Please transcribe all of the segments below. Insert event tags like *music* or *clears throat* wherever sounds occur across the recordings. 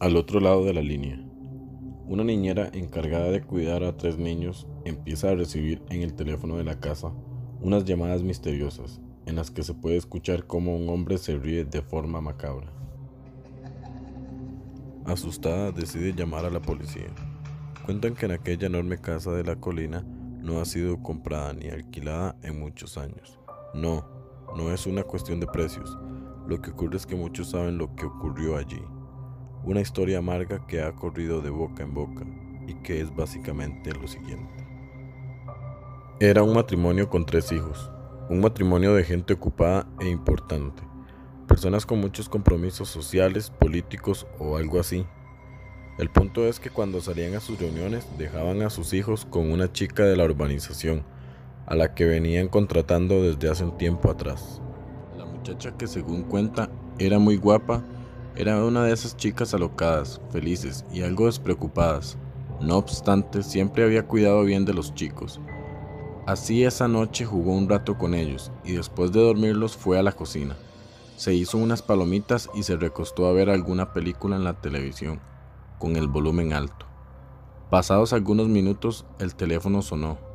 Al otro lado de la línea, una niñera encargada de cuidar a tres niños empieza a recibir en el teléfono de la casa unas llamadas misteriosas en las que se puede escuchar cómo un hombre se ríe de forma macabra. Asustada decide llamar a la policía. Cuentan que en aquella enorme casa de la colina no ha sido comprada ni alquilada en muchos años. No, no es una cuestión de precios. Lo que ocurre es que muchos saben lo que ocurrió allí. Una historia amarga que ha corrido de boca en boca y que es básicamente lo siguiente. Era un matrimonio con tres hijos, un matrimonio de gente ocupada e importante, personas con muchos compromisos sociales, políticos o algo así. El punto es que cuando salían a sus reuniones dejaban a sus hijos con una chica de la urbanización, a la que venían contratando desde hace un tiempo atrás. La muchacha que según cuenta era muy guapa era una de esas chicas alocadas, felices y algo despreocupadas. No obstante, siempre había cuidado bien de los chicos. Así esa noche jugó un rato con ellos y después de dormirlos fue a la cocina. Se hizo unas palomitas y se recostó a ver alguna película en la televisión, con el volumen alto. Pasados algunos minutos el teléfono sonó.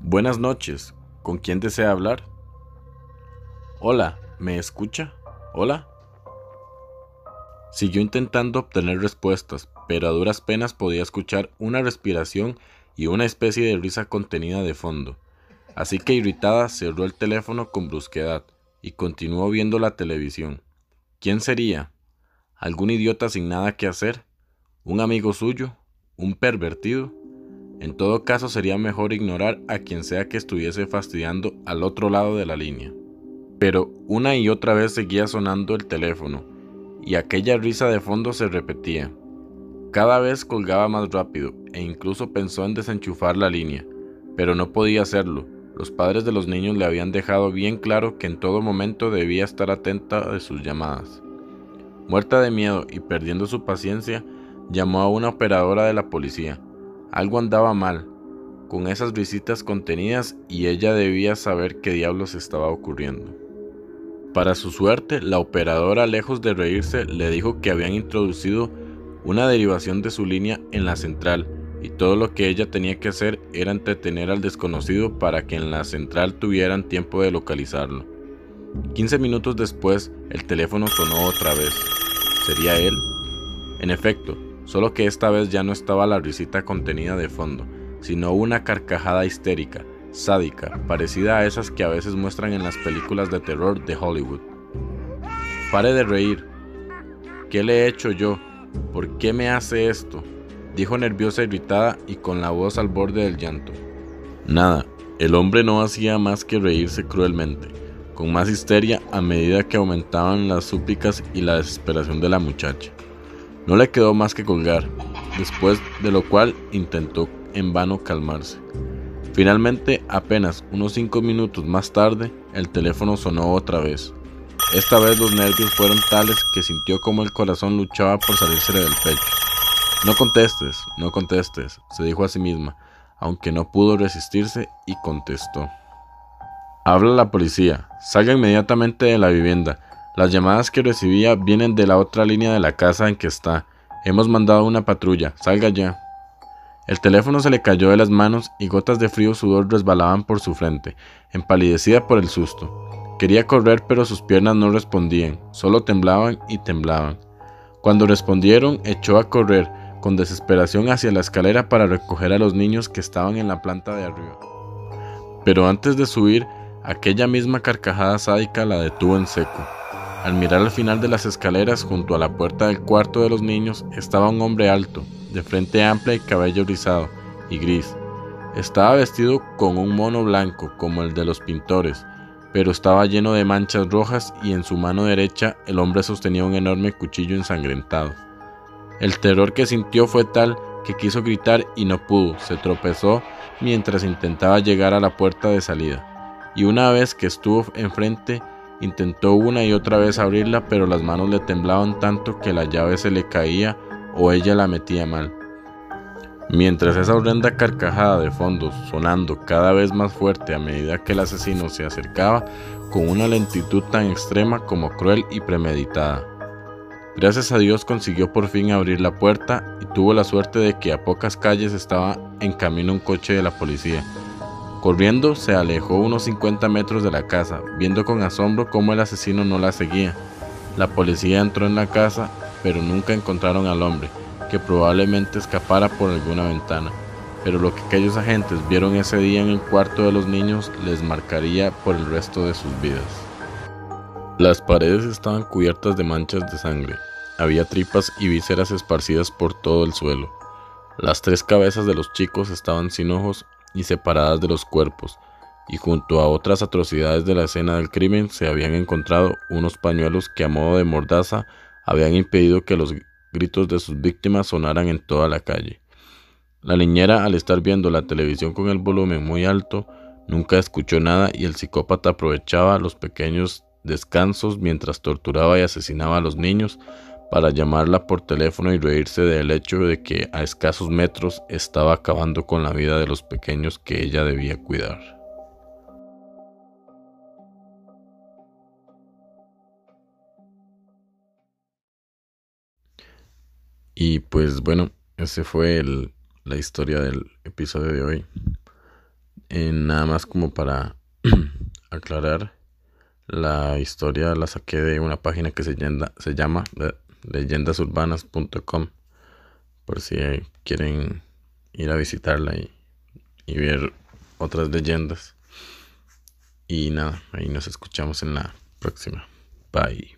Buenas noches, ¿con quién desea hablar? Hola, ¿me escucha? Hola. Siguió intentando obtener respuestas, pero a duras penas podía escuchar una respiración y una especie de risa contenida de fondo. Así que irritada cerró el teléfono con brusquedad y continuó viendo la televisión. ¿Quién sería? ¿Algún idiota sin nada que hacer? ¿Un amigo suyo? ¿Un pervertido? En todo caso sería mejor ignorar a quien sea que estuviese fastidiando al otro lado de la línea. Pero una y otra vez seguía sonando el teléfono, y aquella risa de fondo se repetía. Cada vez colgaba más rápido, e incluso pensó en desenchufar la línea, pero no podía hacerlo. Los padres de los niños le habían dejado bien claro que en todo momento debía estar atenta de sus llamadas. Muerta de miedo y perdiendo su paciencia, llamó a una operadora de la policía, algo andaba mal con esas visitas contenidas y ella debía saber qué diablos estaba ocurriendo. Para su suerte, la operadora, lejos de reírse, le dijo que habían introducido una derivación de su línea en la central y todo lo que ella tenía que hacer era entretener al desconocido para que en la central tuvieran tiempo de localizarlo. 15 minutos después, el teléfono sonó otra vez. ¿Sería él? En efecto, solo que esta vez ya no estaba la risita contenida de fondo, sino una carcajada histérica, sádica, parecida a esas que a veces muestran en las películas de terror de Hollywood. Pare de reír. ¿Qué le he hecho yo? ¿Por qué me hace esto? dijo nerviosa, irritada y con la voz al borde del llanto. Nada, el hombre no hacía más que reírse cruelmente, con más histeria a medida que aumentaban las súplicas y la desesperación de la muchacha. No le quedó más que colgar, después de lo cual intentó en vano calmarse. Finalmente, apenas unos cinco minutos más tarde, el teléfono sonó otra vez. Esta vez los nervios fueron tales que sintió como el corazón luchaba por salirse del pecho. No contestes, no contestes, se dijo a sí misma, aunque no pudo resistirse y contestó. Habla la policía, salga inmediatamente de la vivienda, las llamadas que recibía vienen de la otra línea de la casa en que está. Hemos mandado una patrulla. Salga ya. El teléfono se le cayó de las manos y gotas de frío sudor resbalaban por su frente, empalidecida por el susto. Quería correr pero sus piernas no respondían, solo temblaban y temblaban. Cuando respondieron, echó a correr con desesperación hacia la escalera para recoger a los niños que estaban en la planta de arriba. Pero antes de subir, aquella misma carcajada sádica la detuvo en seco. Al mirar al final de las escaleras junto a la puerta del cuarto de los niños estaba un hombre alto, de frente amplia y cabello rizado y gris. Estaba vestido con un mono blanco como el de los pintores, pero estaba lleno de manchas rojas y en su mano derecha el hombre sostenía un enorme cuchillo ensangrentado. El terror que sintió fue tal que quiso gritar y no pudo, se tropezó mientras intentaba llegar a la puerta de salida, y una vez que estuvo enfrente Intentó una y otra vez abrirla, pero las manos le temblaban tanto que la llave se le caía o ella la metía mal. Mientras esa horrenda carcajada de fondo sonando cada vez más fuerte a medida que el asesino se acercaba con una lentitud tan extrema como cruel y premeditada. Gracias a Dios consiguió por fin abrir la puerta y tuvo la suerte de que a pocas calles estaba en camino un coche de la policía. Corriendo se alejó unos 50 metros de la casa, viendo con asombro cómo el asesino no la seguía. La policía entró en la casa, pero nunca encontraron al hombre, que probablemente escapara por alguna ventana. Pero lo que aquellos agentes vieron ese día en el cuarto de los niños les marcaría por el resto de sus vidas. Las paredes estaban cubiertas de manchas de sangre. Había tripas y vísceras esparcidas por todo el suelo. Las tres cabezas de los chicos estaban sin ojos y separadas de los cuerpos, y junto a otras atrocidades de la escena del crimen se habían encontrado unos pañuelos que a modo de mordaza habían impedido que los gritos de sus víctimas sonaran en toda la calle. La niñera, al estar viendo la televisión con el volumen muy alto, nunca escuchó nada y el psicópata aprovechaba los pequeños descansos mientras torturaba y asesinaba a los niños para llamarla por teléfono y reírse del hecho de que a escasos metros estaba acabando con la vida de los pequeños que ella debía cuidar. Y pues bueno, ese fue la historia del episodio de hoy. Eh, nada más como para *clears throat* aclarar, la historia la saqué de una página que se, se llama leyendasurbanas.com por si quieren ir a visitarla y, y ver otras leyendas. Y nada, ahí nos escuchamos en la próxima. Bye.